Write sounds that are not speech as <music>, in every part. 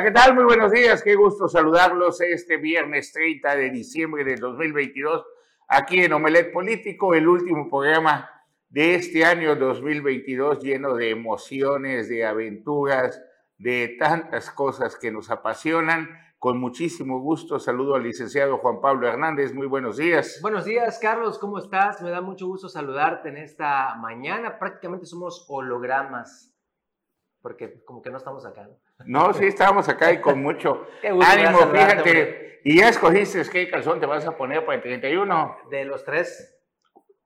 Hola, ¿qué tal? Muy buenos días. Qué gusto saludarlos este viernes 30 de diciembre de 2022 aquí en Omelet Político, el último programa de este año 2022 lleno de emociones, de aventuras, de tantas cosas que nos apasionan. Con muchísimo gusto saludo al licenciado Juan Pablo Hernández. Muy buenos días. Buenos días, Carlos. ¿Cómo estás? Me da mucho gusto saludarte en esta mañana. Prácticamente somos hologramas, porque como que no estamos acá. No, no sí estamos acá y con mucho <laughs> ánimo. Fíjate, y ya escogiste qué calzón te vas a poner para el 31. De los tres.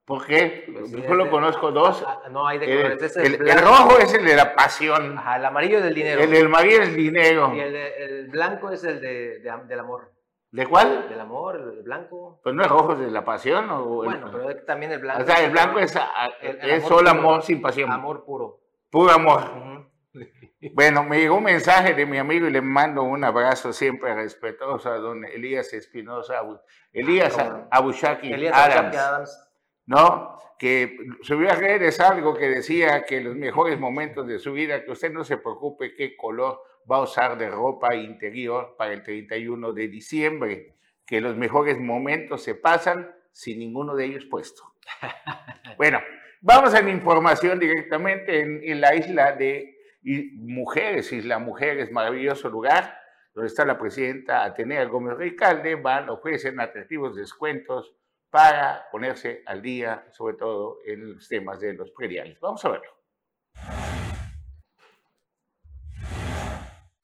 ¿Por qué? Pues Yo solo conozco dos. Ah, no, hay de colores. El, el, rojo es el de la pasión. Ajá, el amarillo es del dinero. El del amarillo es el dinero. Y el, el blanco es el de, del amor. ¿De cuál? Del amor, el blanco. Pues no es rojo, es de la pasión. O bueno, pero también el blanco. O sea, el blanco es, es solo amor sin pasión. Amor puro. Puro amor. Bueno, me llegó un mensaje de mi amigo y le mando un abrazo siempre respetuoso a don Elías Espinosa, Elías ah, Abushaki Adams. ¿no? Que su vida es algo que decía que los mejores momentos de su vida, que usted no se preocupe qué color va a usar de ropa interior para el 31 de diciembre, que los mejores momentos se pasan sin ninguno de ellos puesto. <laughs> bueno, vamos a la información directamente en, la isla de Mujeres, Isla Mujeres, maravilloso lugar, donde está la presidenta Atenea Gómez Ricalde, van, ofrecen atractivos descuentos para ponerse al día, sobre todo en los temas de los prediales. Vamos a verlo.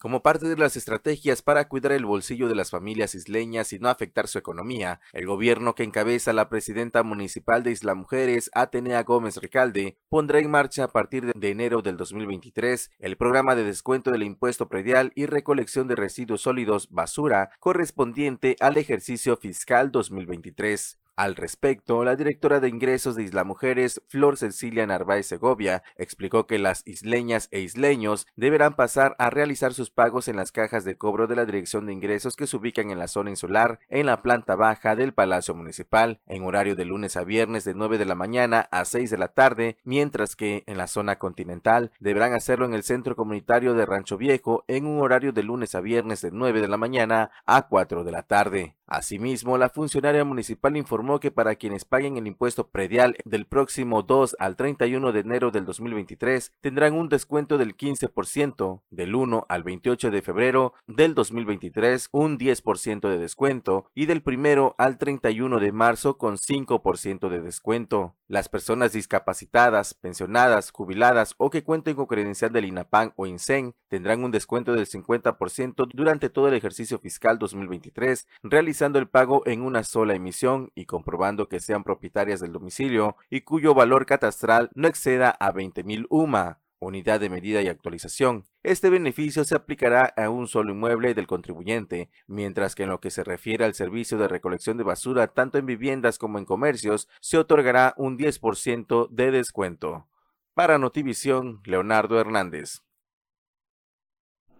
Como parte de las estrategias para cuidar el bolsillo de las familias isleñas y no afectar su economía, el gobierno que encabeza la presidenta municipal de Isla Mujeres, Atenea Gómez Recalde, pondrá en marcha a partir de enero del 2023 el programa de descuento del impuesto predial y recolección de residuos sólidos basura correspondiente al ejercicio fiscal 2023. Al respecto, la directora de ingresos de Isla Mujeres, Flor Cecilia Narváez Segovia, explicó que las isleñas e isleños deberán pasar a realizar sus pagos en las cajas de cobro de la Dirección de Ingresos que se ubican en la zona insular, en la planta baja del Palacio Municipal, en horario de lunes a viernes de 9 de la mañana a 6 de la tarde, mientras que en la zona continental deberán hacerlo en el Centro Comunitario de Rancho Viejo en un horario de lunes a viernes de 9 de la mañana a 4 de la tarde. Asimismo, la funcionaria municipal informó que para quienes paguen el impuesto predial del próximo 2 al 31 de enero del 2023 tendrán un descuento del 15%, del 1 al 28 de febrero del 2023 un 10% de descuento y del 1 al 31 de marzo con 5% de descuento. Las personas discapacitadas, pensionadas, jubiladas o que cuenten con credencial del INAPAN o INSEN tendrán un descuento del 50% durante todo el ejercicio fiscal 2023 realizado el pago en una sola emisión y comprobando que sean propietarias del domicilio y cuyo valor catastral no exceda a 20.000 UMA, unidad de medida y actualización. Este beneficio se aplicará a un solo inmueble del contribuyente, mientras que en lo que se refiere al servicio de recolección de basura tanto en viviendas como en comercios, se otorgará un 10% de descuento. Para Notivisión, Leonardo Hernández.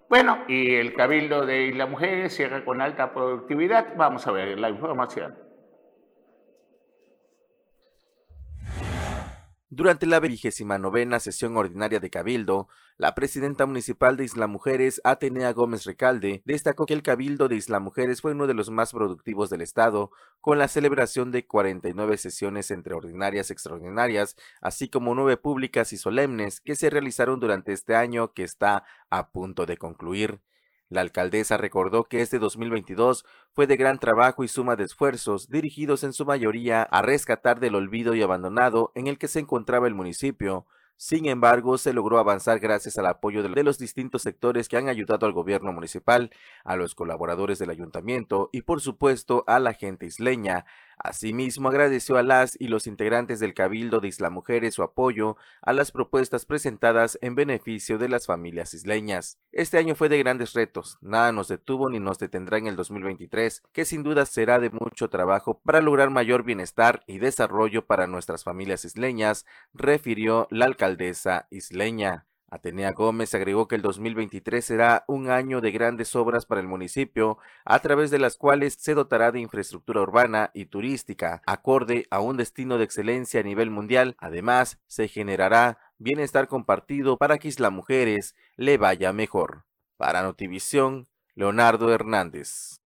Bueno, y el Cabildo de Isla Mujeres cierra con alta productividad. Vamos a ver la información. Durante la vigésima novena sesión ordinaria de Cabildo, la presidenta municipal de Isla Mujeres, Atenea Gómez Recalde, destacó que el Cabildo de Isla Mujeres fue uno de los más productivos del Estado, con la celebración de 49 sesiones entre ordinarias y extraordinarias, así como nueve públicas y solemnes que se realizaron durante este año que está a punto de concluir. La alcaldesa recordó que este 2022 fue de gran trabajo y suma de esfuerzos dirigidos en su mayoría a rescatar del olvido y abandonado en el que se encontraba el municipio. Sin embargo, se logró avanzar gracias al apoyo de los distintos sectores que han ayudado al gobierno municipal, a los colaboradores del ayuntamiento y por supuesto a la gente isleña, Asimismo, agradeció a las y los integrantes del Cabildo de Isla Mujeres su apoyo a las propuestas presentadas en beneficio de las familias isleñas. Este año fue de grandes retos, nada nos detuvo ni nos detendrá en el 2023, que sin duda será de mucho trabajo para lograr mayor bienestar y desarrollo para nuestras familias isleñas, refirió la alcaldesa isleña. Atenea Gómez agregó que el 2023 será un año de grandes obras para el municipio, a través de las cuales se dotará de infraestructura urbana y turística, acorde a un destino de excelencia a nivel mundial. Además, se generará bienestar compartido para que Isla Mujeres le vaya mejor. Para Notivisión, Leonardo Hernández.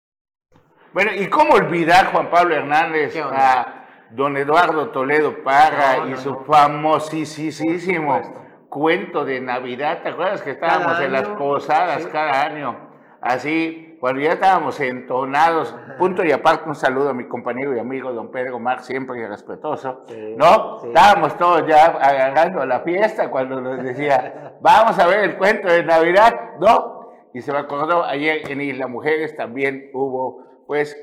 Bueno, ¿y cómo olvidar, Juan Pablo Hernández, a don Eduardo Toledo Parra y su famosísimo cuento de Navidad? ¿Te acuerdas que estábamos en las posadas cada año? Así, cuando ya estábamos entonados, punto y aparte un saludo a mi compañero y amigo don Pedro Mar, siempre respetuoso, ¿no? Estábamos todos ya agarrando la fiesta cuando nos decía, vamos a ver el cuento de Navidad, ¿no? Y se me acordó, ayer en Isla Mujeres también hubo, pues,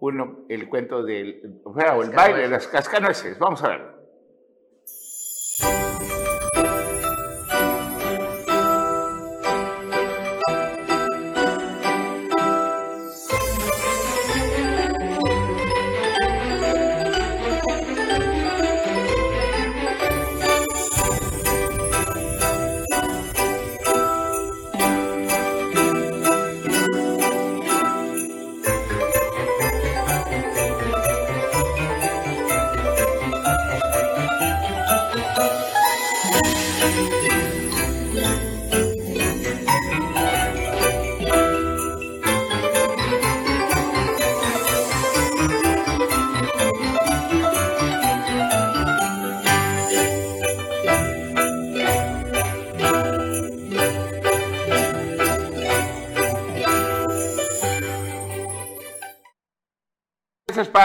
uno, el cuento del, o el baile de las cascanueces, vamos a verlo.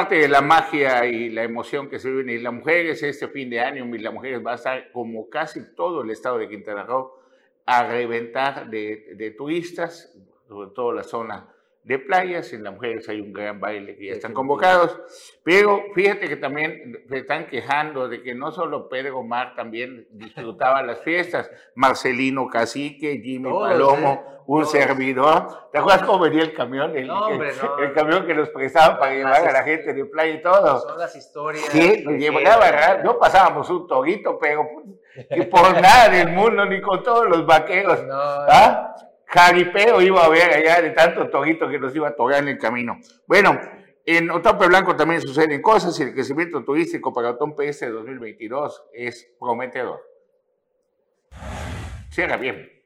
Parte de la magia y la emoción que se vive en Isla Mujeres. Este fin de año Isla Mujeres va a estar, como casi todo el estado de Quintana Roo, a reventar de, de turistas, sobre todo la zona de playas. En las mujeres hay un gran baile que ya están convocados. Pero fíjate que también se están quejando de que no solo Pedro Mar también disfrutaba las fiestas, Marcelino Cacique, Jimmy Palomo, ¿eh? un servidor. ¿Te acuerdas cómo venía el camión? El, el, camión que nos prestaban para llevar a la gente de playa y todo. Son las historias. Sí, nos llevaba, no pasábamos un torito, pero que por nada del mundo, ni con todos los vaqueros. ¿ah? Jaripeo iba a haber allá de tanto torito que nos iba a tocar en el camino. Bueno, en Otompe Blanco también suceden cosas y el crecimiento turístico para Otompe este 2022 es prometedor. Cierra bien.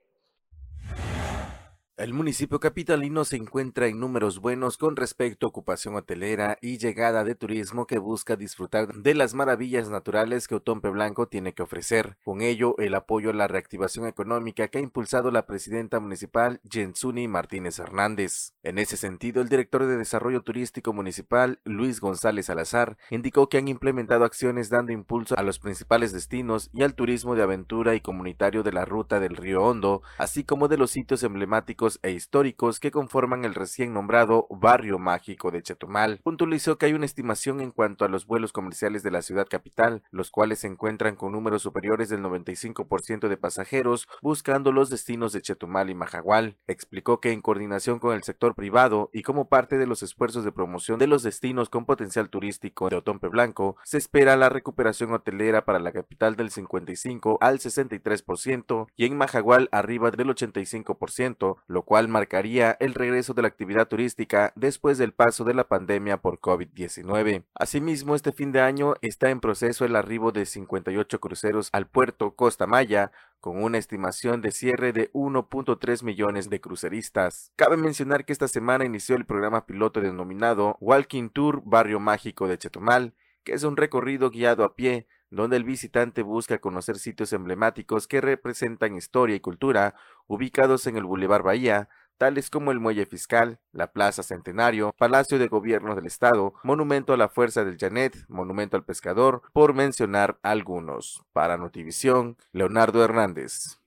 El municipio capitalino se encuentra en números buenos con respecto a ocupación hotelera y llegada de turismo que busca disfrutar de las maravillas naturales que Otompe Blanco tiene que ofrecer. Con ello, el apoyo a la reactivación económica que ha impulsado la presidenta municipal Jensuni Martínez Hernández. En ese sentido, el director de Desarrollo Turístico Municipal, Luis González Salazar, indicó que han implementado acciones dando impulso a los principales destinos y al turismo de aventura y comunitario de la ruta del Río Hondo, así como de los sitios emblemáticos e históricos que conforman el recién nombrado Barrio Mágico de Chetumal. Puntualizó que hay una estimación en cuanto a los vuelos comerciales de la ciudad capital, los cuales se encuentran con números superiores del 95% de pasajeros buscando los destinos de Chetumal y Majagual. Explicó que en coordinación con el sector privado y como parte de los esfuerzos de promoción de los destinos con potencial turístico de Otompe Blanco, se espera la recuperación hotelera para la capital del 55 al 63% y en Majagual arriba del 85%, lo cual marcaría el regreso de la actividad turística después del paso de la pandemia por COVID-19. Asimismo, este fin de año está en proceso el arribo de 58 cruceros al puerto Costa Maya, con una estimación de cierre de 1.3 millones de cruceristas. Cabe mencionar que esta semana inició el programa piloto denominado Walking Tour Barrio Mágico de Chetumal, que es un recorrido guiado a pie donde el visitante busca conocer sitios emblemáticos que representan historia y cultura ubicados en el Boulevard Bahía, tales como el Muelle Fiscal, la Plaza Centenario, Palacio de Gobierno del Estado, Monumento a la Fuerza del Janet, Monumento al Pescador, por mencionar algunos. Para Notivisión, Leonardo Hernández.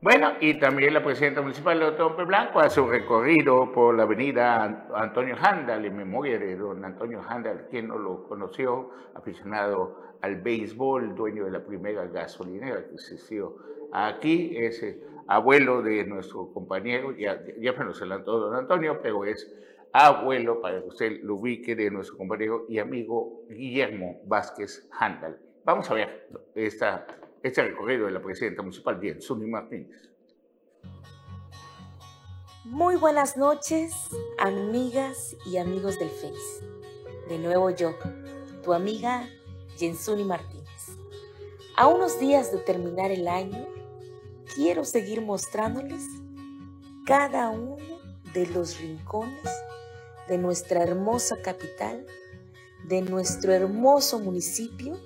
Bueno, y también la presidenta municipal de Otompe Blanco hace un recorrido por la avenida Antonio Handal, en memoria de don Antonio Handal, quien no lo conoció, aficionado al béisbol, dueño de la primera gasolinera que existió aquí, es abuelo de nuestro compañero, ya, ya me lo adelantó don Antonio, pero es abuelo, para usted lo ubique, de nuestro compañero y amigo Guillermo Vázquez Handal. Vamos a ver esta este recorrido de la presidenta municipal, bien, Martínez. Muy buenas noches, amigas y amigos del Face. De nuevo yo, tu amiga Jensuni Martínez. A unos días de terminar el año, quiero seguir mostrándoles cada uno de los rincones de nuestra hermosa capital, de nuestro hermoso municipio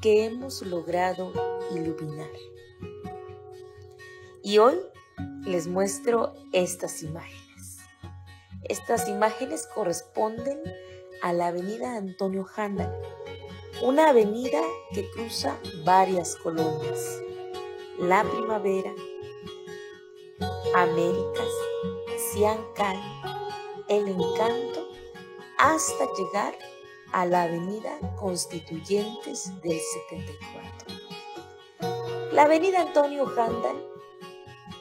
que hemos logrado iluminar. Y hoy les muestro estas imágenes. Estas imágenes corresponden a la avenida Antonio Handel, una avenida que cruza varias colonias. La Primavera, Américas, Ciancal, El Encanto, hasta llegar a la avenida Constituyentes del 74. La avenida Antonio Handel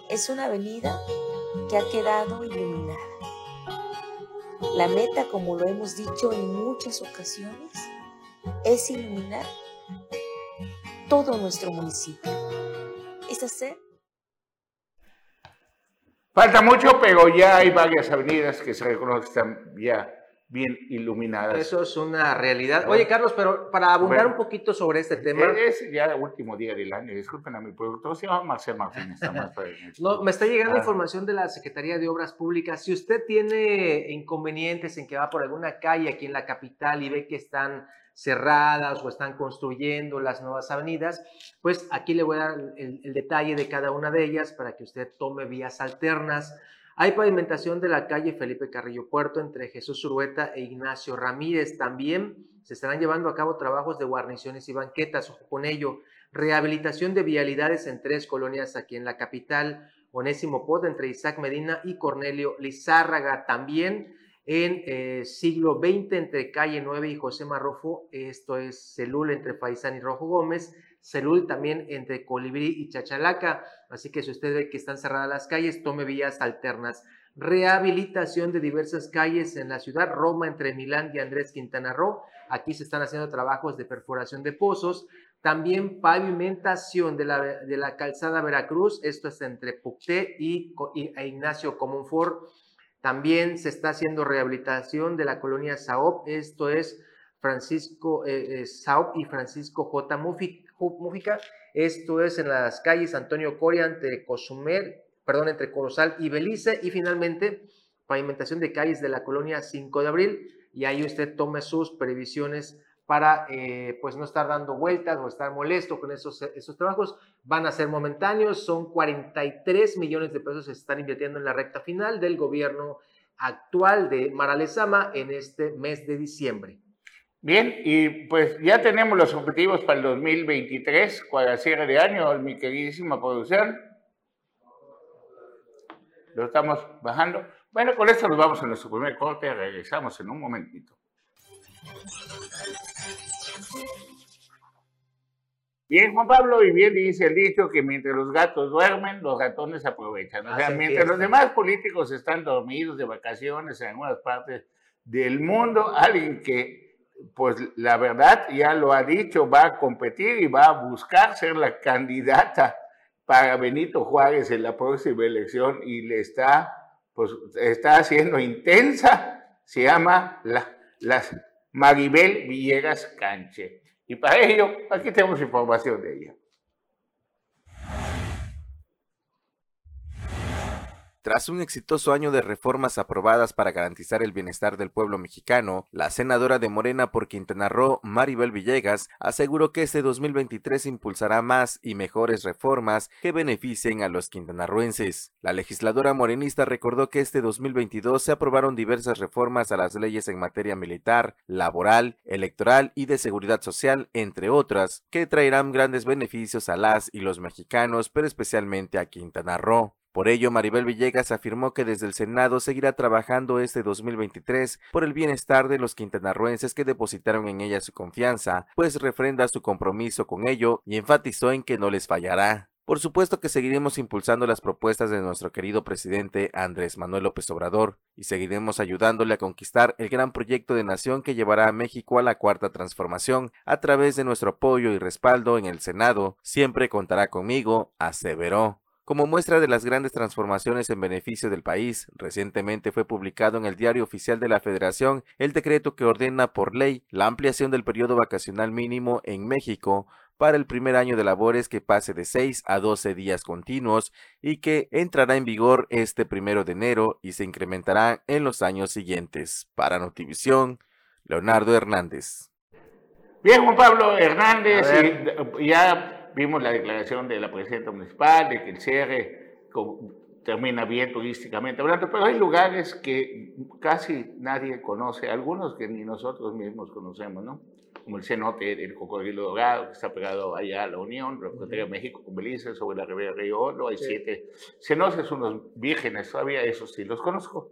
es una avenida que ha quedado iluminada. La meta, como lo hemos dicho en muchas ocasiones, es iluminar todo nuestro municipio. Es hacer Falta mucho, pero ya hay varias avenidas que se reconocen ya bien iluminadas. Eso es una realidad. Oye, Carlos, pero para abundar un poquito sobre este tema. Es ya el último día del año. Disculpen a mi productor, se llama Marcel Martínez. no, me está llegando ah. información de la Secretaría de Obras Públicas. Si usted tiene inconvenientes en que va por alguna calle aquí en la capital y ve que están cerradas o están construyendo las nuevas avenidas, pues aquí le voy a dar el, el detalle de cada una de ellas para que usted tome vías alternas hay pavimentación de la calle Felipe Carrillo Puerto entre Jesús Urueta e Ignacio Ramírez. También se estarán llevando a cabo trabajos de guarniciones y banquetas. Con ello. Rehabilitación de vialidades en tres colonias aquí en la capital. Onésimo Pod entre Isaac Medina y Cornelio Lizárraga. También en eh, siglo XX entre Calle 9 y José Marrofo. Esto es Celul entre Faisán y Rojo Gómez. Celul también entre Colibrí y Chachalaca. Así que si usted ve que están cerradas las calles, tome vías alternas. Rehabilitación de diversas calles en la ciudad. Roma entre Milán y Andrés Quintana Roo. Aquí se están haciendo trabajos de perforación de pozos. También pavimentación de la, de la calzada Veracruz. Esto es entre Pucté y, e Ignacio Comonfort. También se está haciendo rehabilitación de la colonia Saop. Esto es Francisco eh, eh Saop y Francisco J. Mufi Mújica. Esto es en las calles Antonio Coria entre Cozumel, perdón, entre Corozal y Belice. Y finalmente, pavimentación de calles de la colonia 5 de abril. Y ahí usted tome sus previsiones para eh, pues no estar dando vueltas o estar molesto con esos, esos trabajos. Van a ser momentáneos, son 43 millones de pesos que se están invirtiendo en la recta final del gobierno actual de Maralezama en este mes de diciembre. Bien, y pues ya tenemos los objetivos para el 2023, para cierre de año, mi queridísima producción. Lo estamos bajando. Bueno, con esto nos vamos a nuestro primer corte, regresamos en un momentito. Bien, Juan Pablo, y bien dice el dicho que mientras los gatos duermen, los ratones aprovechan. O sea, mientras los demás políticos están dormidos de vacaciones en algunas partes del mundo, alguien que pues la verdad ya lo ha dicho, va a competir y va a buscar ser la candidata para Benito Juárez en la próxima elección y le está, pues, está haciendo intensa, se llama la, las Maribel Villegas Canche. Y para ello, aquí tenemos información de ella. Tras un exitoso año de reformas aprobadas para garantizar el bienestar del pueblo mexicano, la senadora de Morena por Quintana Roo, Maribel Villegas, aseguró que este 2023 impulsará más y mejores reformas que beneficien a los quintanarroenses. La legisladora morenista recordó que este 2022 se aprobaron diversas reformas a las leyes en materia militar, laboral, electoral y de seguridad social, entre otras, que traerán grandes beneficios a las y los mexicanos, pero especialmente a Quintana Roo. Por ello, Maribel Villegas afirmó que desde el Senado seguirá trabajando este 2023 por el bienestar de los quintanarruenses que depositaron en ella su confianza, pues refrenda su compromiso con ello y enfatizó en que no les fallará. Por supuesto que seguiremos impulsando las propuestas de nuestro querido presidente Andrés Manuel López Obrador y seguiremos ayudándole a conquistar el gran proyecto de nación que llevará a México a la cuarta transformación a través de nuestro apoyo y respaldo en el Senado. Siempre contará conmigo, aseveró. Como muestra de las grandes transformaciones en beneficio del país, recientemente fue publicado en el Diario Oficial de la Federación el decreto que ordena por ley la ampliación del periodo vacacional mínimo en México para el primer año de labores que pase de 6 a 12 días continuos y que entrará en vigor este primero de enero y se incrementará en los años siguientes. Para Notivisión, Leonardo Hernández. Bien, Juan Pablo Hernández, ya vimos la declaración de la presidenta municipal de que el cierre termina bien turísticamente hablando, pero hay lugares que casi nadie conoce, algunos que ni nosotros mismos conocemos, ¿no? como el cenote del Cocodrilo Dorado, que está pegado allá a la Unión, la frontera de México con Belice, sobre la ribera Río Hondo, hay siete cenotes, unos vírgenes todavía, esos sí los conozco.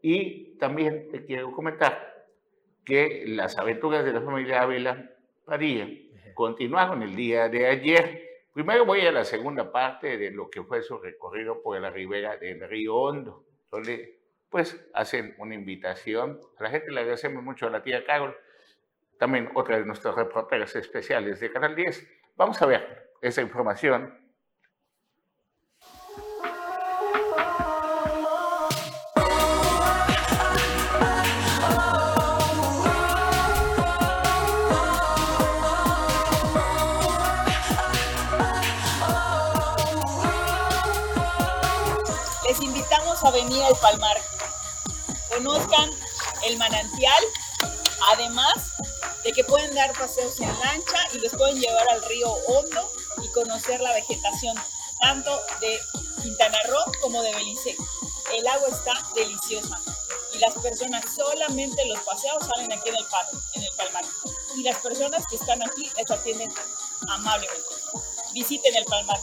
Y también te quiero comentar que las aventuras de la familia Ávila Padilla continuaron el día de ayer. Primero voy a la segunda parte de lo que fue su recorrido por la ribera del Río Hondo, donde pues hacen una invitación. A la gente le agradecemos mucho a la tía Carol también otra de nuestras reporteras especiales de Canal 10. Vamos a ver esa información. Invitamos a venir al Palmar. Conozcan el manantial. Además, de que pueden dar paseos en lancha y les pueden llevar al río Hondo y conocer la vegetación tanto de Quintana Roo como de Belice. El agua está deliciosa y las personas, solamente los paseos salen aquí en el, parque, en el Palmar. Y las personas que están aquí les atienden amablemente. Visiten el Palmar.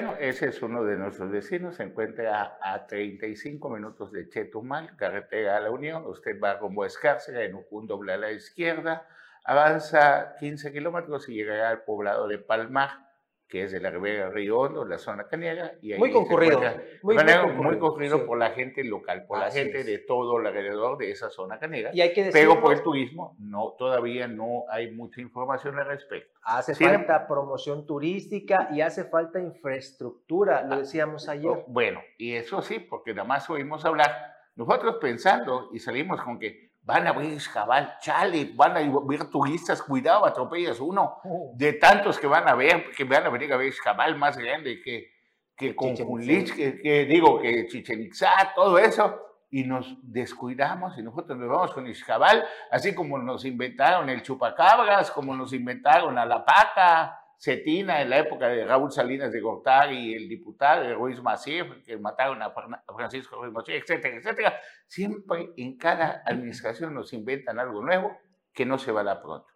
Bueno, ese es uno de nuestros vecinos, se encuentra a, 35 minutos de Chetumal, carretera a la Unión, usted va rumbo a Escárcega, en un doble a la izquierda, avanza 15 kilómetros y llegará al poblado de Palmar, que es de la Ribera Río Hondo, la zona caniega. Y muy concurrido. Muy, muy, concurrido, por la gente local, por la gente de todo alrededor de esa zona caniega. Y hay que pero por el turismo, no, todavía no hay mucha información al respecto. Hace falta promoción turística y hace falta infraestructura, lo ah, decíamos ayer. Oh, bueno, y eso sí, porque nada más oímos hablar, nosotros pensando y salimos con que van a abrir Jabal, chale, van a ver turistas, cuidado, atropellas uno. Oh. de tantos que van a ver, que van a venir a ver Jabal más grande que, que Conjulich, que, que, digo, que Chichen Itzá, todo eso, y nos descuidamos y nosotros nos vamos con Ixjabal, así como nos inventaron el chupacabras, como nos inventaron a la paca, Cetina en la época de Raúl Salinas de Gortari y el diputado Ruiz Macier, que mataron a Francisco Ruiz Macier, etcétera, etcétera. Siempre en cada administración nos inventan algo nuevo que no se va a pronto.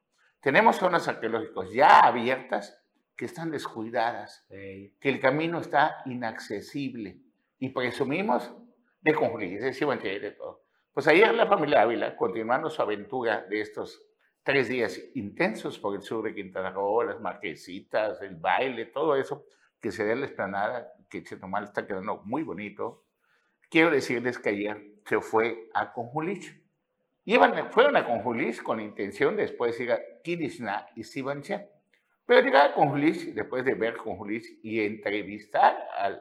Tenemos zonas arqueológicas ya abiertas que están descuidadas, que el camino está inaccesible y presumimos de conjurir, de de todo. Pues ayer la familia Ávila, continuando su aventura de estos tres días intensos por el sur de Quintana Roo, las marquesitas, el baile, todo eso que se da en la esplanada, que Chetumal está quedando muy bonito. Quiero decirles que ayer se fue a Conjulich. Iban, fueron a Conjulich con intención de después ir a Kirisna y Sibanche. Pero llegar a Conjulich, después de ver Conjulich y entrevistar a,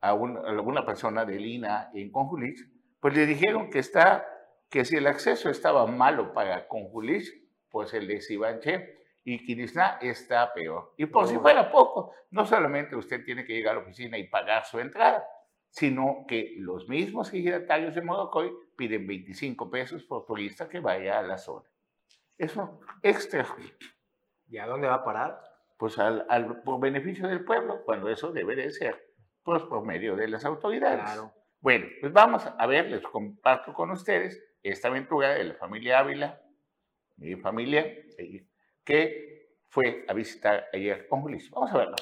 a, alguna persona de Lina en Conjulich, pues le dijeron que, está, que si el acceso estaba malo para Conjulich, pues el de Sibanche y Quirisna está peor. Y por si fuera poco, no solamente usted tiene que llegar a la oficina y pagar su entrada, sino que los mismos ejidatarios de Modocoy piden 25 pesos por turista que vaya a la zona. Eso extra. ¿Y a dónde va a parar? Pues al, por beneficio del pueblo, cuando eso debe de ser, pues por medio de las autoridades. Claro. Bueno, pues vamos a ver, les comparto con ustedes esta aventura de la familia Ávila mi familia, que fue a visitar ayer con Luis. Vamos a verlo.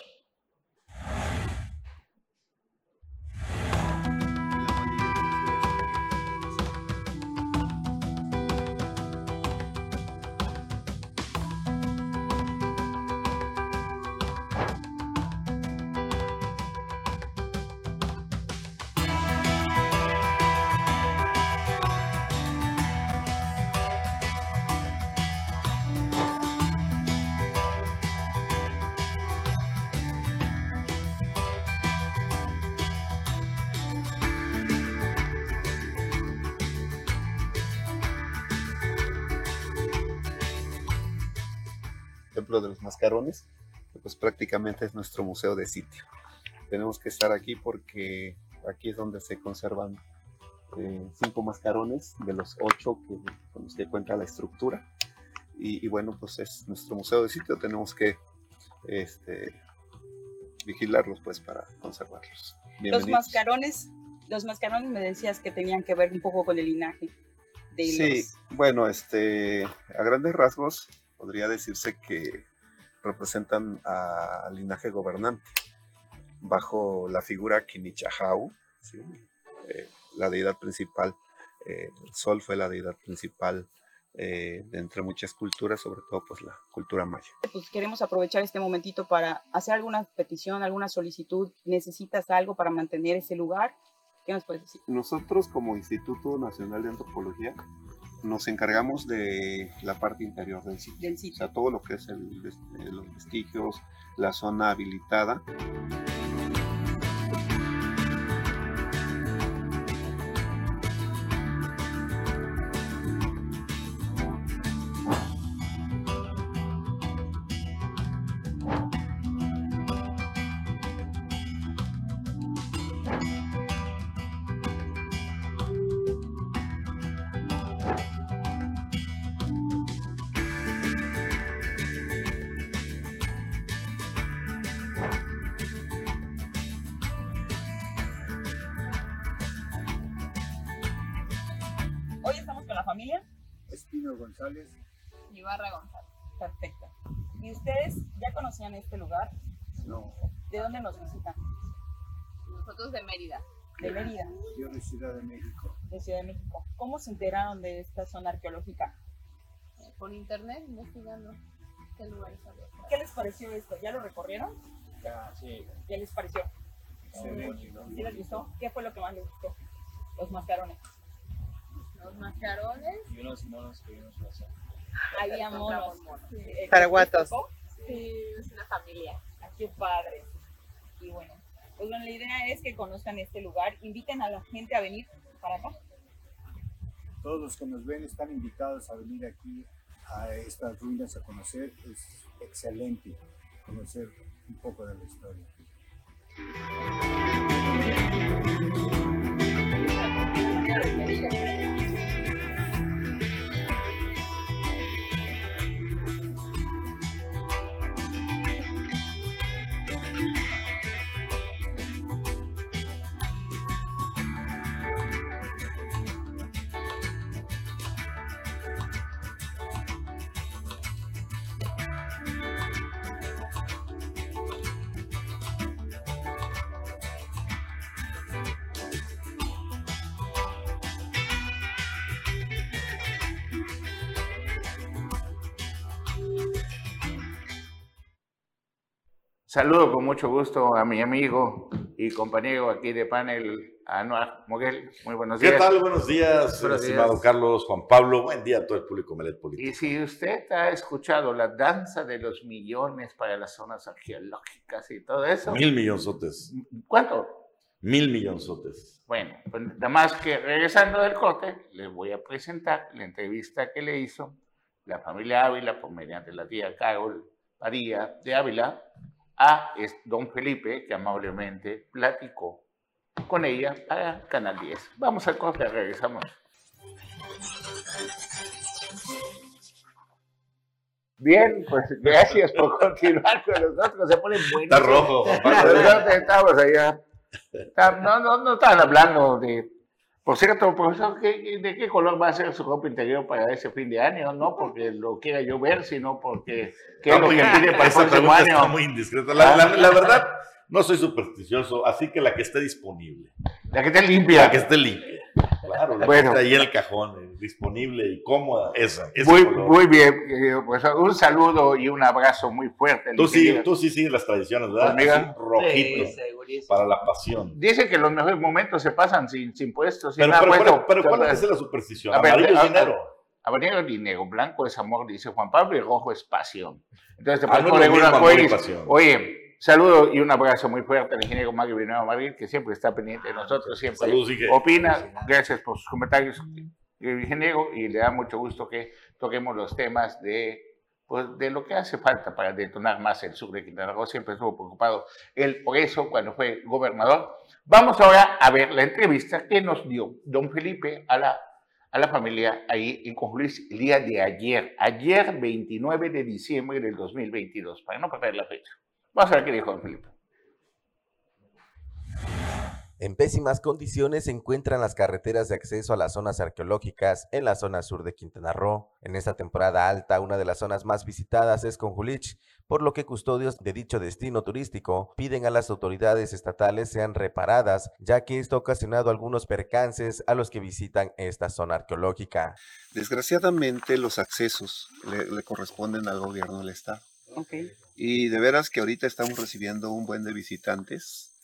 Templo de los Mascarones, pues prácticamente es nuestro museo de sitio. Tenemos que estar aquí porque aquí es donde se conservan eh, cinco mascarones de los ocho que, con los que cuenta la estructura. Y, bueno, pues es nuestro museo de sitio, tenemos que este, vigilarlos pues para conservarlos. Los mascarones, los mascarones me decías que tenían que ver un poco con el linaje. De sí, bueno, este, a grandes rasgos podría decirse que representan al linaje gobernante bajo la figura Kinichahau, eh, la deidad principal. Eh, el sol fue la deidad principal eh, de entre muchas culturas, sobre todo pues la cultura maya. Pues queremos aprovechar este momentito para hacer alguna petición, alguna solicitud. ¿Necesitas algo para mantener ese lugar? ¿Qué nos puedes decir? Nosotros como Instituto Nacional de Antropología nos encargamos de la parte interior del sitio. Del sitio. O sea, todo lo que es el, los vestigios, la zona habilitada. González. Ibarra González. Perfecto. ¿Y ustedes ya conocían este lugar? No. ¿De dónde nos visitan? Nosotros de Mérida. De Mérida. Yo de Ciudad de México. De Ciudad de México. ¿Cómo se enteraron de esta zona arqueológica? Eh, por internet, investigando qué lugares había. ¿Qué les pareció esto? ¿Ya lo recorrieron? Ya, sí. ¿Qué les pareció? ¿Sí les gustó? ¿Qué fue lo que más les gustó? Los mascarones los mascarones. Y unos monos que vimos pasar. Había monos. Paraguatos. Sí, es una familia. Qué padre. Y bueno, pues bueno, la idea es que conozcan este lugar, inviten a la gente a venir para acá. Todos los que nos ven están invitados a venir aquí a estas ruinas a conocer. Es excelente conocer un poco de la historia. Saludo con mucho gusto a mi amigo y compañero aquí de panel, Anuar Moguel. Muy buenos días. ¿Qué tal? Buenos días, estimado Carlos, Juan Pablo. Buen día a todo el público Melet Político. Y si usted ha escuchado la danza de los millones para las zonas arqueológicas y todo eso. Mil millonzotes. ¿Cuánto? Mil millonzotes. Bueno, pues nada más que regresando del corte, les voy a presentar la entrevista que le hizo la familia Ávila por mediante la tía Carol María de Ávila a don Felipe, que amablemente platicó con ella para Canal 10. Vamos al corte, regresamos. Bien, pues gracias por <laughs> continuar con nosotros. Se pone bueno. Está rojo. Estamos allá. No, no, no estaban hablando de por cierto, profesor, ¿de qué color va a ser su ropa interior para ese fin de año? No porque lo quiera yo ver, sino porque ¿qué es lo que pide para el próximo año? Está muy indiscreta. La, la, verdad, no soy supersticioso, así que la que esté disponible. La que esté limpia. La que esté limpia. Claro, la bueno, que ahí en el cajón, eh, disponible y cómoda, esa. Muy, muy bien, pues un saludo y un abrazo muy fuerte. Tú sí, tú sí sigues las tradiciones, ¿verdad? Pues rojito, para la pasión. Dice que los mejores momentos se pasan sin, sin puestos. Sin pero, pero, pero, ¿cuál es la superstición? Amarillo es dinero. Amarillo es dinero, blanco es amor, dice Juan Pablo, y rojo es pasión. Entonces te ah, puedes poner una Oye, Saludo y un abrazo muy fuerte al ingeniero Mario Villanueva Madrid, que siempre está pendiente de nosotros, siempre opina. Gracias por sus comentarios, ingeniero, y le da mucho gusto que toquemos los temas de pues, de lo que hace falta para detonar más el sur de Quintana Roo. Siempre estuvo preocupado él por eso cuando fue gobernador. Vamos ahora a ver la entrevista que nos dio don Felipe a la, a la familia ahí en el día de ayer, ayer 29 de diciembre del 2022, para no perder la fecha. Vamos a ver qué dijo don Felipe. En pésimas condiciones se encuentran las carreteras de acceso a las zonas arqueológicas en la zona sur de Quintana Roo. En esta temporada alta, una de las zonas más visitadas es Conjulich, por lo que custodios de dicho destino turístico piden a las autoridades estatales sean reparadas, ya que esto ha ocasionado algunos percances a los que visitan esta zona arqueológica. Desgraciadamente los accesos le, corresponden al gobierno del estado. Y de veras que ahorita estamos recibiendo un buen de visitantes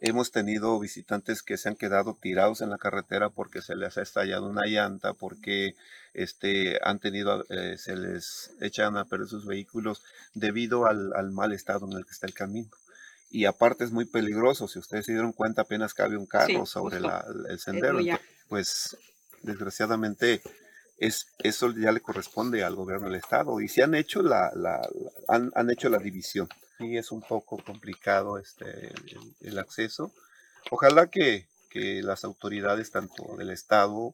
Hemos tenido visitantes que se han quedado tirados en la carretera porque se les ha estallado una llanta, porque este, han tenido, eh, se les echan a perder sus vehículos debido al, mal estado en el que está el camino. Y aparte es muy peligroso, si ustedes se dieron cuenta apenas cabe un carro sobre el sendero, pues desgraciadamente es, eso ya le corresponde al gobierno del estado y se han hecho la, la, han, han hecho la división sí es un poco complicado este, el, acceso. Ojalá que, las autoridades, tanto del Estado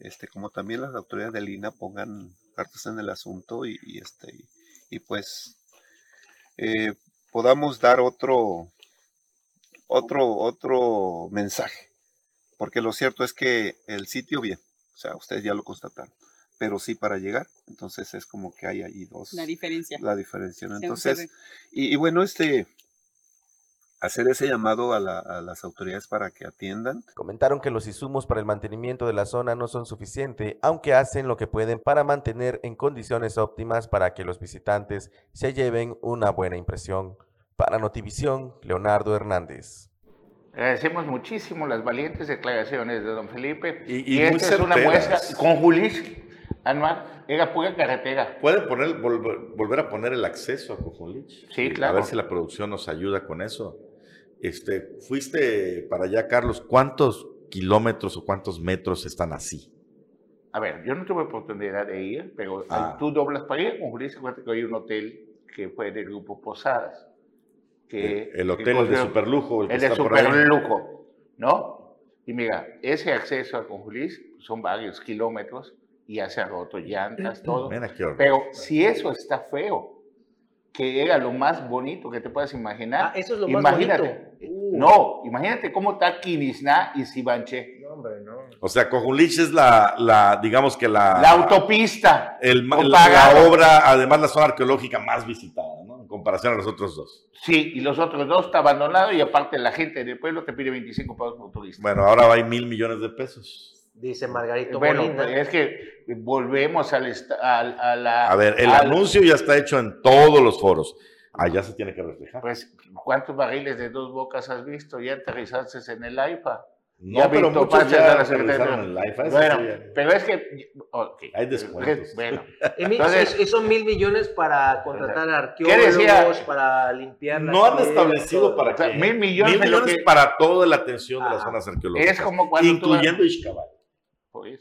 este, como también las autoridades del INA, pongan cartas en el asunto y, este, y, pues eh, podamos dar otro, otro, otro mensaje. Porque lo cierto es que el sitio, bien, o sea, ustedes ya lo constataron pero sí para llegar. Entonces es como que hay ahí dos. La diferencia. La diferencia. Entonces, y, bueno, este, hacer ese llamado a, las autoridades para que atiendan. Comentaron que los insumos para el mantenimiento de la zona no son suficientes, aunque hacen lo que pueden para mantener en condiciones óptimas para que los visitantes se lleven una buena impresión. Para Notivisión, Leonardo Hernández. Agradecemos muchísimo las valientes declaraciones de don Felipe. Y, esta es una muestra con Julis Anual, era pura carretera. ¿Puede poner, volver a poner el acceso a Cojolich? Sí, claro. A ver si la producción nos ayuda con eso. Este, fuiste para allá, Carlos. ¿Cuántos kilómetros o cuántos metros están así? A ver, yo no tuve oportunidad de ir, pero ah. tú doblas para ir. Con cuenta que hay un hotel que fue del grupo Posadas. Que, el, hotel de superlujo. El, de superlujo, ¿no? Y mira, ese acceso a Conjulis son varios kilómetros ya se roto llantas, todo. Pero si eso está feo, que era lo más bonito que te puedas imaginar. Ah, eso es lo más imagínate, uh. No, imagínate cómo está Quinisná y Sibanche. No, hombre, no. O sea, Cojulich es la, la, digamos que la... La autopista. El, la, obra, además la zona arqueológica más visitada, ¿no? En comparación a los otros dos. Sí, y los otros dos está abandonado y aparte la gente del pueblo te pide 25 pesos por turista. Bueno, ahora hay mil millones de pesos dice Margarito bueno, es que volvemos al, a, la... A ver, el anuncio ya está hecho en todos los foros. Allá se tiene que reflejar. Pues, ¿cuántos barriles de dos bocas has visto ya aterrizaste en el AIFA? No, ya pero muchos ya aterrizaron en el IFA. Bueno, pero es que... Hay descuentos. Bueno. Entonces, esos mil millones para contratar arqueólogos, para limpiar No han establecido para qué. Mil millones, mil millones para toda la atención de las zonas arqueológicas. Es como cuando incluyendo Ixcabal.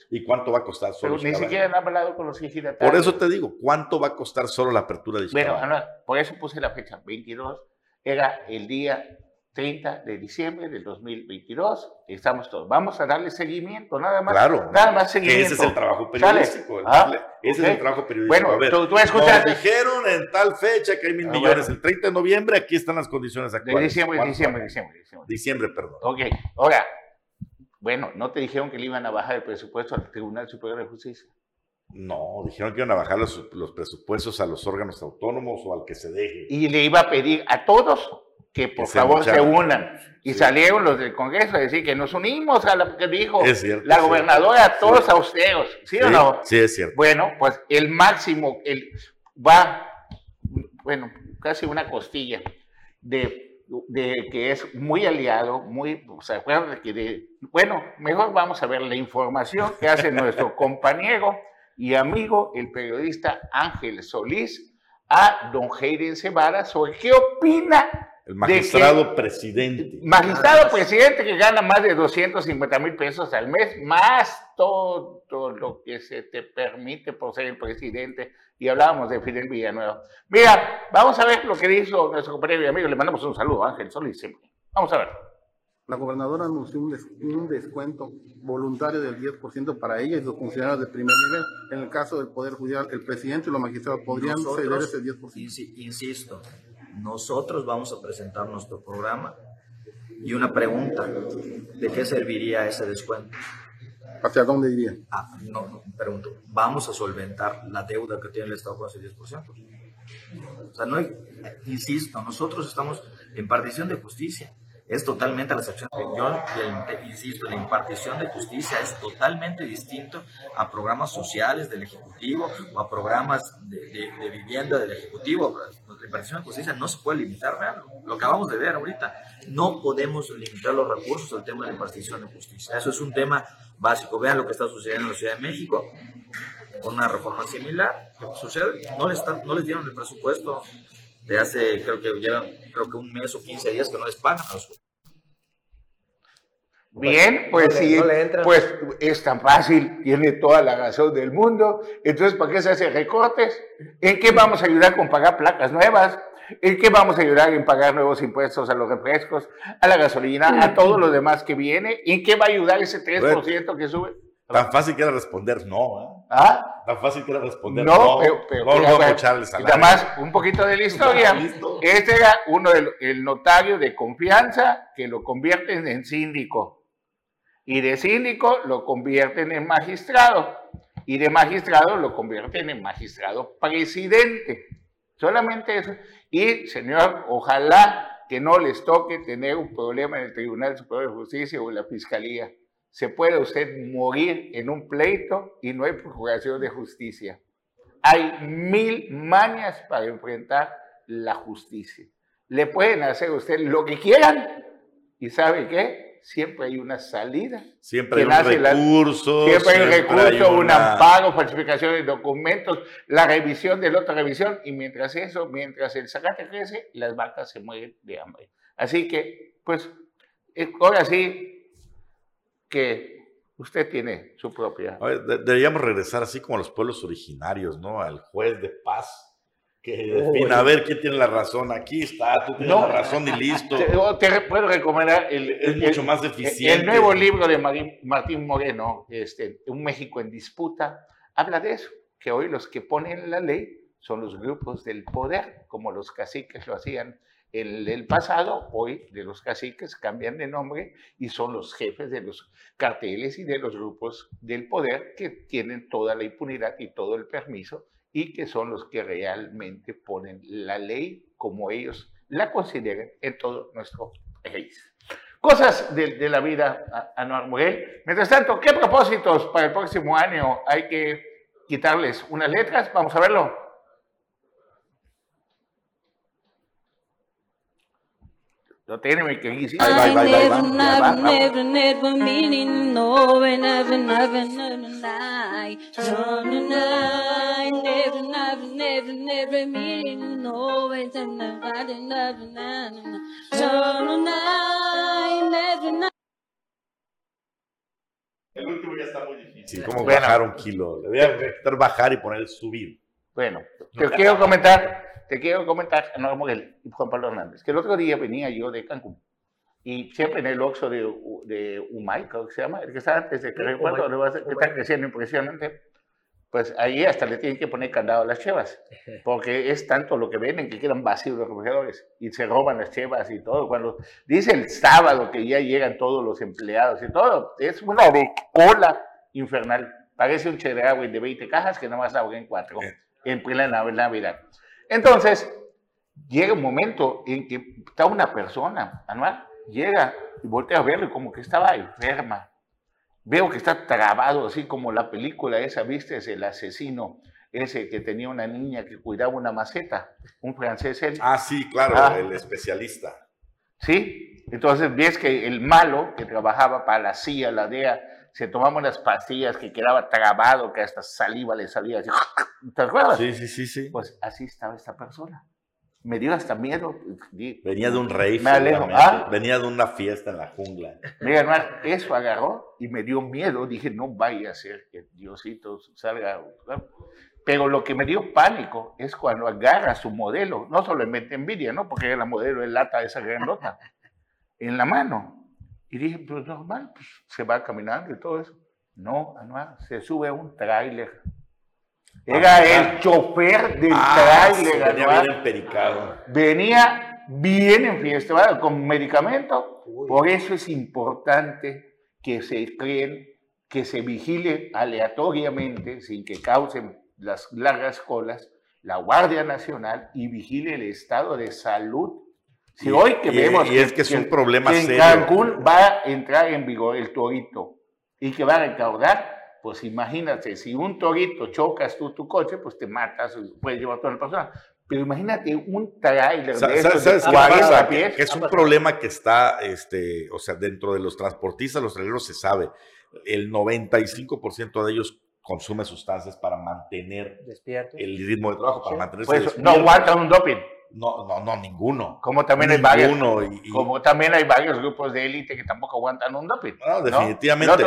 ¿Y cuánto va a costar solo Pero ni siquiera han hablado con los ejidatarios. Por eso te digo, ¿cuánto va a costar solo la apertura de Bueno, por eso puse la fecha 22. Era el día 30 de diciembre del 2022. Estamos todos. Vamos a darle seguimiento, nada más. Claro. Nada más seguimiento. Ese es el trabajo periodístico. Ah, ese es el trabajo periodístico. Bueno, tú, tú escuchaste. Nos dijeron en tal fecha que hay mil ah, millones. El 30 de noviembre, aquí están las condiciones actuales. De diciembre, diciembre, diciembre, diciembre. Diciembre, perdón. Ok. Ahora, bueno, ¿no te dijeron que le iban a bajar el presupuesto al Tribunal Superior de Justicia? No, dijeron que iban a bajar los, presupuestos a los órganos autónomos o al que se deje. Y le iba a pedir a todos que por favor se unan. Y salieron los del Congreso a decir que nos unimos a lo que dijo la gobernadora, a todos a ustedes, ¿sí, o no? Sí, es cierto. Bueno, pues el máximo, el, va, bueno, casi una costilla de de que es muy aliado, muy, o sea, que bueno, mejor vamos a ver la información que hace nuestro <laughs> compañero y amigo, el periodista Ángel Solís, a don Hayden Cebara sobre qué opina El magistrado presidente. Magistrado presidente que gana más de 250 mil pesos al mes, más todo lo que se te permite por ser el presidente. Y hablábamos de Fidel Villanueva. Mira, vamos a ver lo que dijo nuestro compañero y amigo. Le mandamos un saludo, Ángel Solís. Vamos a ver. La gobernadora anunció un, descuento voluntario del 10% para ella y sus funcionarios de primer nivel. En el caso del Poder Judicial, el presidente y los magistrados podrían ceder ese 10%. Insisto, nosotros vamos a presentar nuestro programa y una pregunta, ¿de qué serviría ese descuento? ¿Hacia dónde iría? Ah, no, no, pregunto, ¿vamos a solventar la deuda que tiene el Estado con ese 10%? O sea, no insisto, nosotros estamos en partición de justicia es totalmente la sección de insisto, la impartición de justicia es totalmente distinto a programas sociales del Ejecutivo o a programas de, vivienda del Ejecutivo. Impartición de justicia no se puede limitar, vean, lo acabamos de ver ahorita. No podemos limitar los recursos al tema de la impartición de justicia. Eso es un tema básico. Vean lo que está sucediendo en la Ciudad de México con una reforma similar. ¿Qué sucede? No les, no les dieron el presupuesto de hace, creo que llevan, creo que un mes o 15 días que no les pagan a los Bien, pues sí, pues es tan fácil, tiene toda la razón del mundo. Entonces, ¿para qué se hacen recortes? ¿En qué vamos a ayudar con pagar placas nuevas? ¿En qué vamos a ayudar en pagar nuevos impuestos a los refrescos, a la gasolina, a todo lo demás que viene? ¿En qué va a ayudar ese 3% que sube? Tan fácil que era responder no, ¿eh? ¿Ah? Tan fácil que era responder no. No, pero, no, no, Además, un poquito de la historia. este era uno del el notario de confianza que lo convierten en síndico. Y de síndico lo convierten en magistrado. Y de magistrado lo convierten en magistrado presidente. Solamente eso. Y, señor, ojalá que no les toque tener un problema en el Tribunal Superior de Justicia o en la Fiscalía se puede usted morir en un pleito y no hay procuración de justicia. Hay mil mañas para enfrentar la justicia. Le pueden hacer a usted lo que quieran y ¿sabe qué? Siempre hay una salida. Siempre hay un recurso. siempre hay un recurso, un amparo, falsificación de documentos, la revisión de la otra revisión. Y mientras eso, mientras el zacate crece, las vacas se mueren de hambre. Así que, pues, ahora sí, que usted tiene su propia. deberíamos regresar así como a los pueblos originarios, ¿no? Al juez de paz que defina, a ver quién tiene la razón. Aquí está, tú tienes la razón y listo. Te, puedo recomendar el, es mucho más eficiente. El nuevo libro de Martín Moreno, este, Un México en disputa, habla de eso, que hoy los que ponen la ley son los grupos del poder, como los caciques lo hacían el, el, pasado, hoy de los caciques cambian de nombre y son los jefes de los carteles y de los grupos del poder que tienen toda la impunidad y todo el permiso y que son los que realmente ponen la ley como ellos la consideren en todo nuestro país. Cosas de, la vida, Anuar Miguel. Mientras tanto, ¿qué propósitos para el próximo año hay que quitarles unas letras? Vamos a verlo. Lo tiene mi queridísimo. Bye, bye, bye, bye, Never, never, never meaning no, never, never, never lie. Never, never, never, never meaning no, never, never, never, never. El último ya está muy difícil. ¿Cómo bueno. bajar un kilo? Le voy a bajar y poner subir. Bueno, te quiero comentar te quiero comentar, no y Juan Pablo Hernández, que el otro día venía yo de Cancún y siempre en el Oxxo de, de Umay, creo que se llama, el que está antes de que que está creciendo impresionante, pues ahí hasta le tienen que poner candado a las chevas, <laughs> porque es tanto lo que venden que quedan vacíos los refrigeradores y se roban las chevas y todo. Cuando dice el sábado que ya llegan todos los empleados y todo, es una cola infernal. Parece un chedraui de 20 cajas que nomás en cuatro en plena Navidad. Entonces, llega un momento en que está una persona, anual, llega y voltea a verlo como que estaba enferma. Veo que está trabado, así como la película esa, ¿viste? Es el asesino ese que tenía una niña que cuidaba una maceta, un francés él. Ah, sí, claro, ah. el especialista. Sí, entonces ves que el malo que trabajaba para la CIA, la DEA, se tomaba unas pastillas que quedaba trabado, que hasta saliva le salía así. <laughs> ¿Te acuerdas? Sí, sí, sí, sí. Pues así estaba esta persona. me dio hasta miedo. Venía de un rey. Me. ¿Ah? Venía de una fiesta en la jungla. Mira, eso agarró y me dio miedo. Dije, no vaya a ser que Diosito salga. Pero lo que me dio pánico es cuando agarra su modelo, no solamente envidia, ¿no? Porque la modelo es lata esa grandota, en la mano. Y dije, pues normal, pues se va caminando y todo eso. No, Anuar, se sube a un tráiler era el chofer del ah, tráiler. venía bien empericado. Venía bien enfiestado con medicamento. Por eso es importante que se creen, que se vigile aleatoriamente, sin que causen las largas colas, la Guardia Nacional y vigile el estado de salud. Si hoy que vemos y es que, es un problema que en Cancún va a entrar en vigor el torito y que va a recaudar pues imagínate, si un torito chocas tú tu coche, pues te matas, puedes llevar a toda la persona. Pero imagínate un trailer de ¿sabes, de pies. Que es un problema que está, este, o sea, dentro de los transportistas, los traileros se sabe. El 95% de ellos consume sustancias para mantener el ritmo de trabajo, para mantenerse pues, No aguantan un doping. No, no, no, ninguno. Como también hay varios, como también hay varios grupos de élite que tampoco aguantan un doping. No, definitivamente.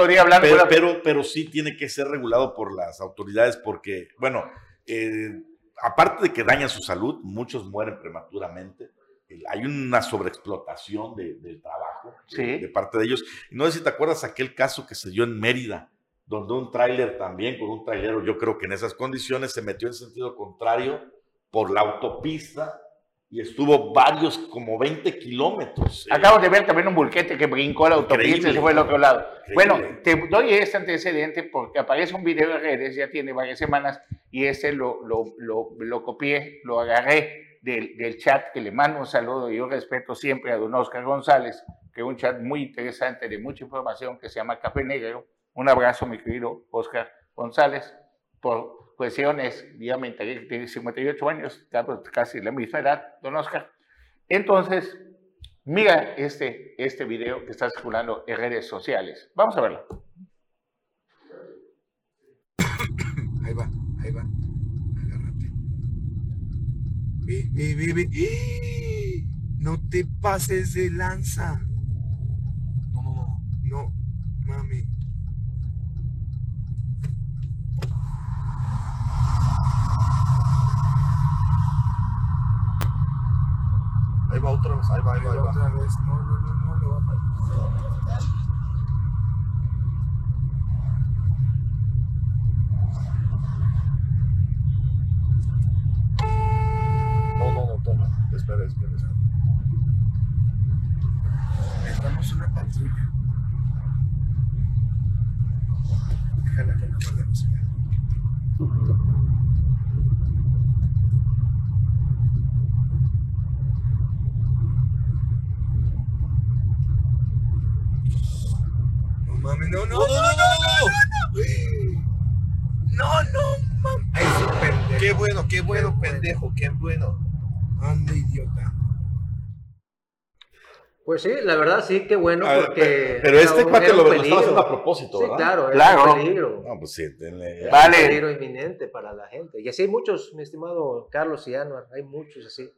pero, pero, sí tiene que ser regulado por las autoridades porque, bueno, eh, aparte de que dañan su salud, muchos mueren prematuramente. Hay una sobreexplotación del trabajo de, parte de ellos. no sé si te acuerdas aquel caso que se dio en Mérida, donde un tráiler también, con un trailero, yo creo que en esas condiciones se metió en sentido contrario por la autopista y estuvo varios, como 20 kilómetros. Eh. Acabo de ver también un bulquete que brincó la autopista y se fue al otro lado. Bueno, te doy este antecedente porque aparece un video de redes, ya tiene varias semanas, y este lo, lo, lo, copié, lo agarré del, del, chat, que le mando un saludo y yo respeto siempre a don Oscar González, que es un chat muy interesante de mucha información que se llama Café Negro. Un abrazo, mi querido Oscar González, por cuestiones, ya me que tiene 58 años, casi la misma edad, don Oscar. Entonces, mira este, este video que está circulando en redes sociales. Vamos a verlo. <coughs> Ahí va, ahí va. Agárrate. Ve, ve. ¡Eh! No te pases de lanza. No, no, no. No, mami. Ahí va otra vez, ahí va, ahí va, ahí va. Otra vez, no, no, no, no, lo va a fallar. No, no, no, toma. Espera, espera, espera. Necesitamos una patrulla. Déjala que no podemos ver. mami, no, no, no, no, no, no, no, mami. Qué bueno, qué bueno, pendejo, qué bueno. Anda, idiota. Pues sí, la verdad sí, qué bueno, porque... Pero este cuate lo, lo estaba haciendo a propósito, ¿verdad? Sí, claro, claro. un peligro. No, pues sí, tenle... vale. un peligro inminente para la gente. Y así hay muchos, mi estimado Carlos y Anuar, hay muchos así.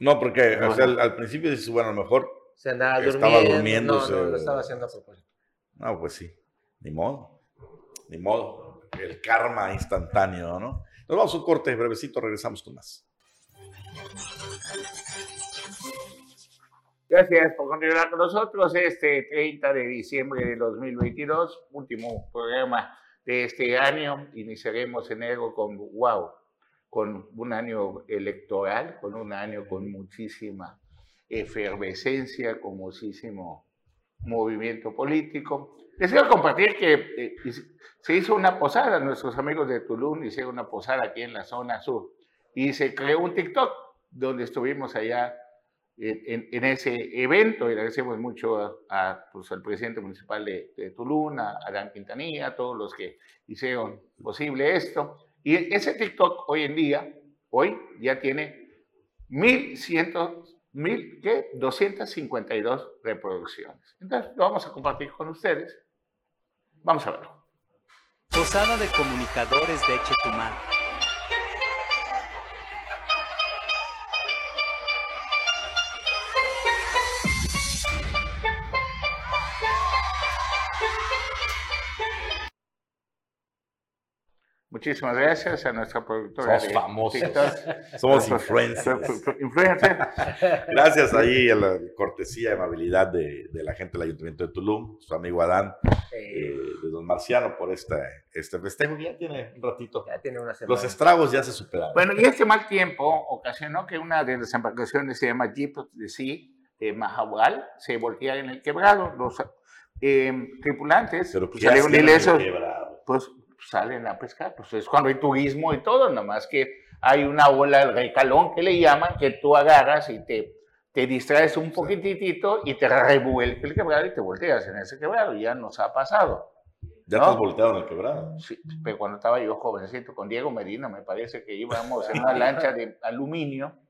No, porque o sea, al, principio dices, bueno, a lo mejor Se andaba estaba durmiendo. No, no, lo estaba haciendo a propósito. No, pues sí, ni modo, ni modo. El karma instantáneo, ¿no? Nos vamos a un corte brevecito, regresamos con más. Gracias por continuar con nosotros este 30 de diciembre de 2022, último programa de este año. Iniciaremos enero con, wow, con un año electoral, con un año con muchísima efervescencia, con muchísimo movimiento político. Les quiero compartir que eh, se hizo una posada, nuestros amigos de Tulum hicieron una posada aquí en la zona sur y se creó un TikTok donde estuvimos allá en, ese evento y agradecemos mucho a, pues, al presidente municipal de, Tulum, a Adán Quintanilla, a todos los que hicieron posible esto. Y ese TikTok hoy en día, hoy ya tiene 1.100 mil, ¿qué? 252 reproducciones. Entonces, lo vamos a compartir con ustedes. Vamos a verlo. Posada de Comunicadores de Chetumal. Muchísimas gracias a nuestra productora. Somos famosos. Somos influencers. gracias ahí a la cortesía y amabilidad de, la gente del Ayuntamiento de Tulum, su amigo Adán, eh, de Don Marciano, por este, este festejo. Ya tiene un ratito. Ya tiene una semana. Los estragos ya se superaron. Bueno, y este mal tiempo ocasionó que una de las embarcaciones se llama Jeep de Sea, de Mahahual, se volteara en el quebrado. Los eh, tripulantes Pero pues, salieron ilesos. Pues salen a pescar. Pues es cuando hay turismo y todo, nada más que hay una ola del recalón que le llaman, que tú agarras y te, te distraes un poquitito y te revuelve el quebrado y te volteas en ese quebrado. Ya nos ha pasado. ¿Ya te has volteado en el quebrado? Sí, pero cuando estaba yo jovencito con Diego Medina, me parece que íbamos en una lancha de aluminio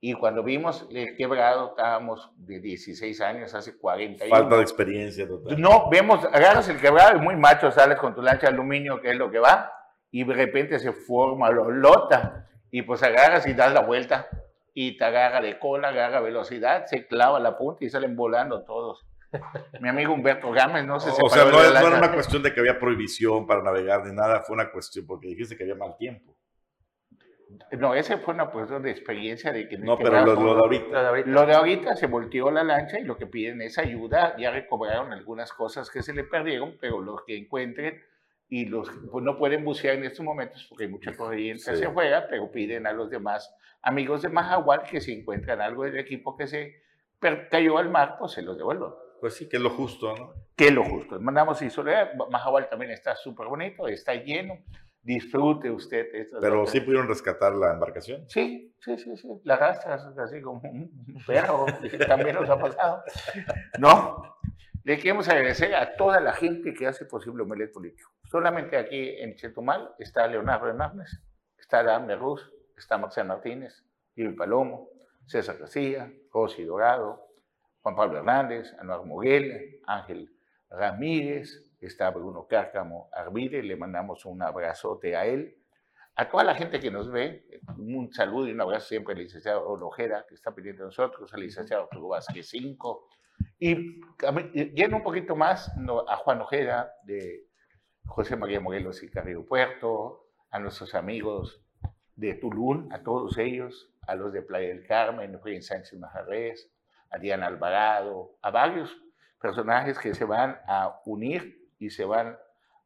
y cuando vimos el quebrado, estábamos de 16 años, hace 40 años. Falta de experiencia total. No, vemos, agarras el quebrado, es muy macho, sales con tu lancha de aluminio, que es lo que va, y de repente se forma lota, y pues agarras y das la vuelta, y te agarra de cola, agarra velocidad, se clava la punta y salen volando todos. <laughs> Mi amigo Humberto Gámez, no sé si... O sea, no, no era una cuestión de que había prohibición para navegar ni nada, fue una cuestión porque dijiste que había mal tiempo. No, esa fue una cuestión de experiencia de que... No, pero lo, de ahorita. Lo de ahorita se volteó la lancha y lo que piden es ayuda. Ya recobraron algunas cosas que se le perdieron, pero los que encuentren y los pues no pueden bucear en estos momentos porque hay mucha corriente hacia afuera, pero piden a los demás amigos de Mahahual que si encuentran algo del equipo que se cayó al mar, pues se los devuelvan. Pues sí, que es lo justo, ¿no? Que es lo justo. Mandamos y Soledad, Mahahual también está súper bonito, está lleno disfrute usted. Pero sí pudieron rescatar la embarcación. Sí, sí, sí, sí. La arrastras así como un perro, también nos ha pasado. No, le queremos agradecer a toda la gente que hace posible Omelet Político. Solamente aquí en Chetumal está Leonardo Hernández, está Dan Ruz, está Marcelo Martínez, Gil Palomo, César García, José Dorado, Juan Pablo Hernández, Anuar Moguel, Ángel Ramírez, está Bruno Cárcamo Arvide, le mandamos un abrazote a él. A toda la gente que nos ve, un saludo y un abrazo siempre al licenciado Ojeda, que está pidiendo a nosotros, al licenciado Arturo Vázquez 5, y lleno un poquito más a Juan Ojeda, de José María Morelos y Carrillo Puerto, a nuestros amigos de Tulum, a todos ellos, a los de Playa del Carmen, Juan Sánchez Majarres, a Diana Alvarado, a varios personajes que se van a unir y se van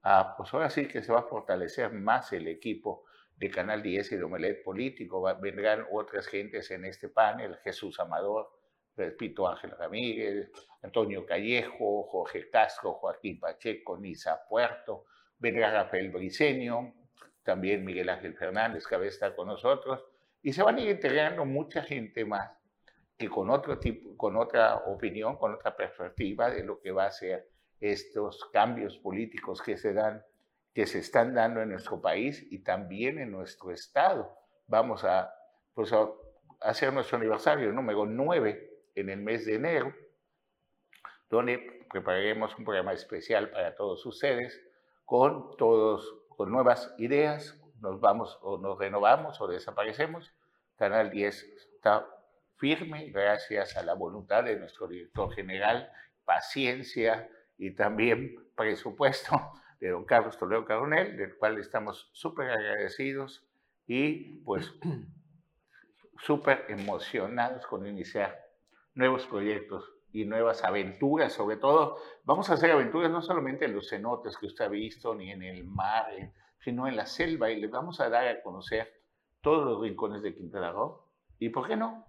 a, pues ahora sí que se va a fortalecer más el equipo de Canal 10 y de Omelet Político. vendrán otras gentes en este panel, Jesús Amador, repito, Ángel Ramírez, Antonio Callejo, Jorge Casco, Joaquín Pacheco, Nisa Puerto, vendrá Rafael Briceño, también Miguel Ángel Fernández, que a veces está con nosotros, y se van a ir integrando mucha gente más que con otro tipo, con otra opinión, con otra perspectiva de lo que va a ser estos cambios políticos que se dan, que se están dando en nuestro país y también en nuestro estado. Vamos a, pues, a hacer nuestro aniversario número 9 en el mes de enero, donde prepararemos un programa especial para todos ustedes con todos con nuevas ideas, nos vamos o nos renovamos o desaparecemos. Canal 10 está firme gracias a la voluntad de nuestro director general, paciencia, y también presupuesto <laughs> de don Carlos Toledo Caronel, del cual estamos súper agradecidos y pues <clears throat> súper emocionados con iniciar nuevos proyectos y nuevas aventuras, sobre todo, vamos a hacer aventuras no solamente en los cenotes que usted ha visto, ni en el mar, eh, sino en la selva, y les vamos a dar a conocer todos los rincones de Quintana Roo. ¿Y por qué no?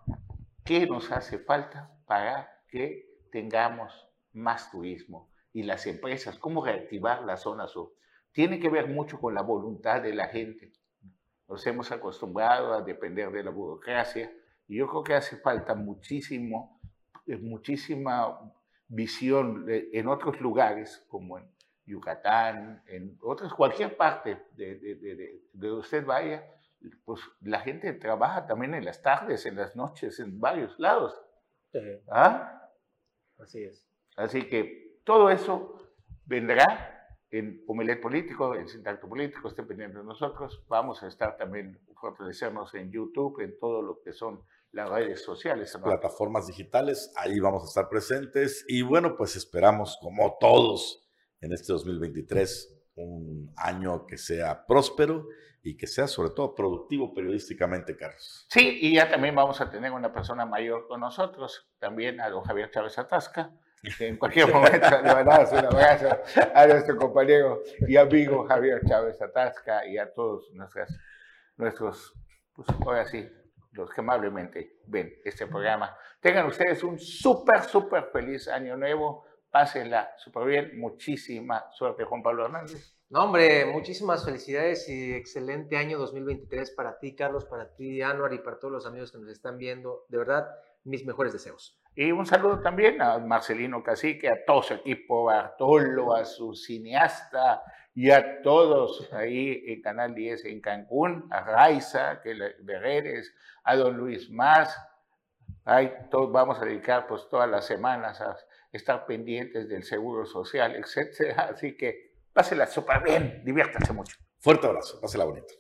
¿Qué nos hace falta para que tengamos más turismo? Y las empresas, cómo reactivar la zona sur. Tiene que ver mucho con la voluntad de la gente. Nos hemos acostumbrado a depender de la burocracia y yo creo que hace falta muchísimo, eh, muchísima visión en otros lugares, como en Yucatán, en otras, cualquier parte de, de, de, donde usted vaya, pues la gente trabaja también en las tardes, en las noches, en varios lados. ¿Ah? Así es. Así que todo eso vendrá en Humelet Político, en Sintacto Político, estén pendientes de nosotros. Vamos a estar también, fortalecernos en YouTube, en todo lo que son las redes sociales. Plataformas digitales, ahí vamos a estar presentes. Y bueno, pues esperamos, como todos, en este 2023, un año que sea próspero y que sea sobre todo productivo periodísticamente, Carlos. Sí, y ya también vamos a tener una persona mayor con nosotros, también a don Javier Chávez Atasca, que en cualquier momento le dar un abrazo a nuestro compañero y amigo Javier Chávez Atasca y a todos nuestras, nuestros, pues ahora sí, los que amablemente ven este programa. Tengan ustedes un súper, súper feliz año nuevo. Pásenla súper bien. Muchísima suerte, Juan Pablo Hernández. No, hombre, muchísimas felicidades y excelente año 2023 para ti, Carlos, para ti, Anuar, y para todos los amigos que nos están viendo. De verdad, mis mejores deseos. Y un saludo también a Marcelino Cacique, a todo su equipo, Bartolo, a su cineasta y a todos ahí en Canal 10 en Cancún, a Raiza, que de a don Luis Más. Ahí todos vamos a dedicar pues todas las semanas a estar pendientes del seguro social, <laughs> etcétera. Así que Pásela súper bien, diviértanse mucho. Fuerte abrazo, pásela bonito.